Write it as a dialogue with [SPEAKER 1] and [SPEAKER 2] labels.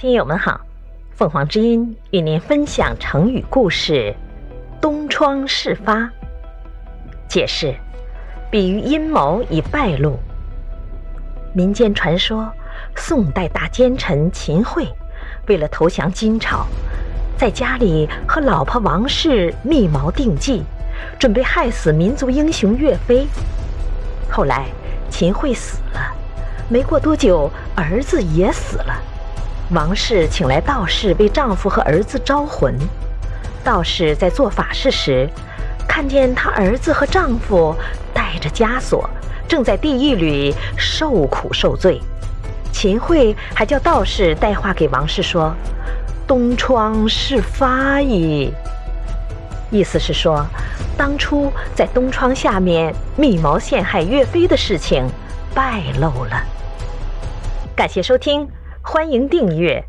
[SPEAKER 1] 听友们好，凤凰之音与您分享成语故事“东窗事发”。解释：比喻阴谋已败露。民间传说，宋代大奸臣秦桧为了投降金朝，在家里和老婆王氏密谋定计，准备害死民族英雄岳飞。后来秦桧死了，没过多久，儿子也死了。王氏请来道士为丈夫和儿子招魂。道士在做法事时，看见她儿子和丈夫带着枷锁，正在地狱里受苦受罪。秦桧还叫道士带话给王氏说：“东窗事发矣。”意思是说，当初在东窗下面密谋陷害岳飞的事情败露了。感谢收听。欢迎订阅，